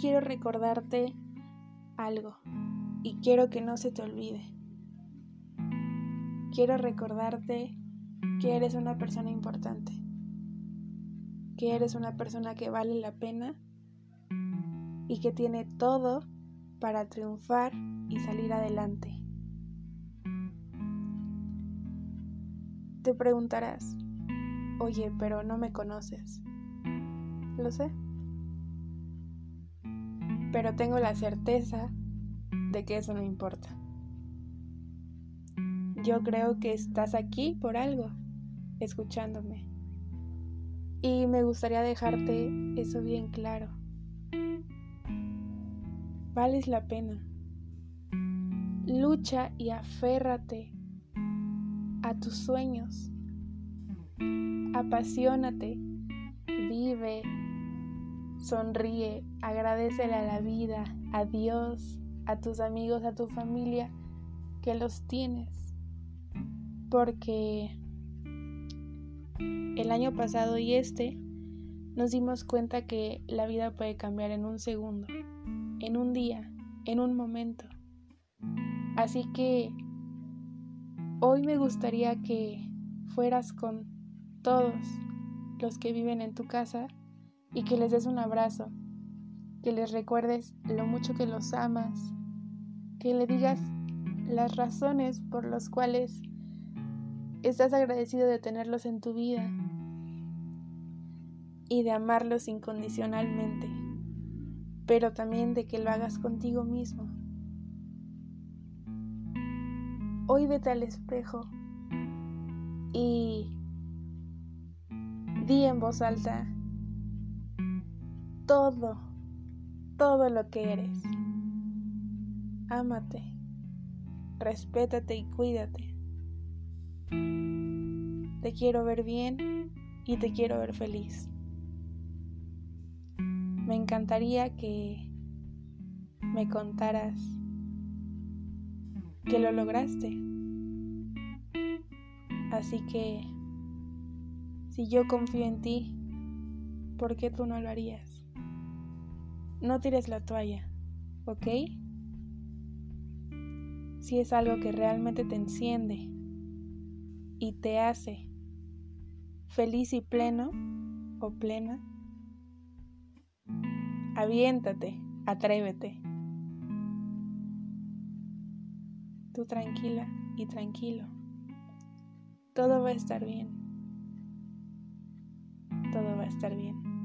quiero recordarte algo y quiero que no se te olvide. Quiero recordarte que eres una persona importante, que eres una persona que vale la pena y que tiene todo para triunfar y salir adelante. Te preguntarás, oye, pero no me conoces. Lo sé. Pero tengo la certeza de que eso no importa. Yo creo que estás aquí por algo, escuchándome. Y me gustaría dejarte eso bien claro. Vales la pena. Lucha y aférrate a tus sueños. Apasionate, vive, sonríe, agradecele a la vida, a Dios, a tus amigos, a tu familia que los tienes. Porque el año pasado y este nos dimos cuenta que la vida puede cambiar en un segundo, en un día, en un momento. Así que hoy me gustaría que fueras con todos los que viven en tu casa y que les des un abrazo, que les recuerdes lo mucho que los amas, que le digas las razones por las cuales estás agradecido de tenerlos en tu vida y de amarlos incondicionalmente, pero también de que lo hagas contigo mismo. Hoy vete al espejo y di en voz alta todo, todo lo que eres. Ámate, respétate y cuídate. Te quiero ver bien y te quiero ver feliz. Me encantaría que me contaras que lo lograste. Así que, si yo confío en ti, ¿por qué tú no lo harías? No tires la toalla, ¿ok? si es algo que realmente te enciende y te hace feliz y pleno o plena, aviéntate, atrévete. Tú tranquila y tranquilo. Todo va a estar bien. Todo va a estar bien.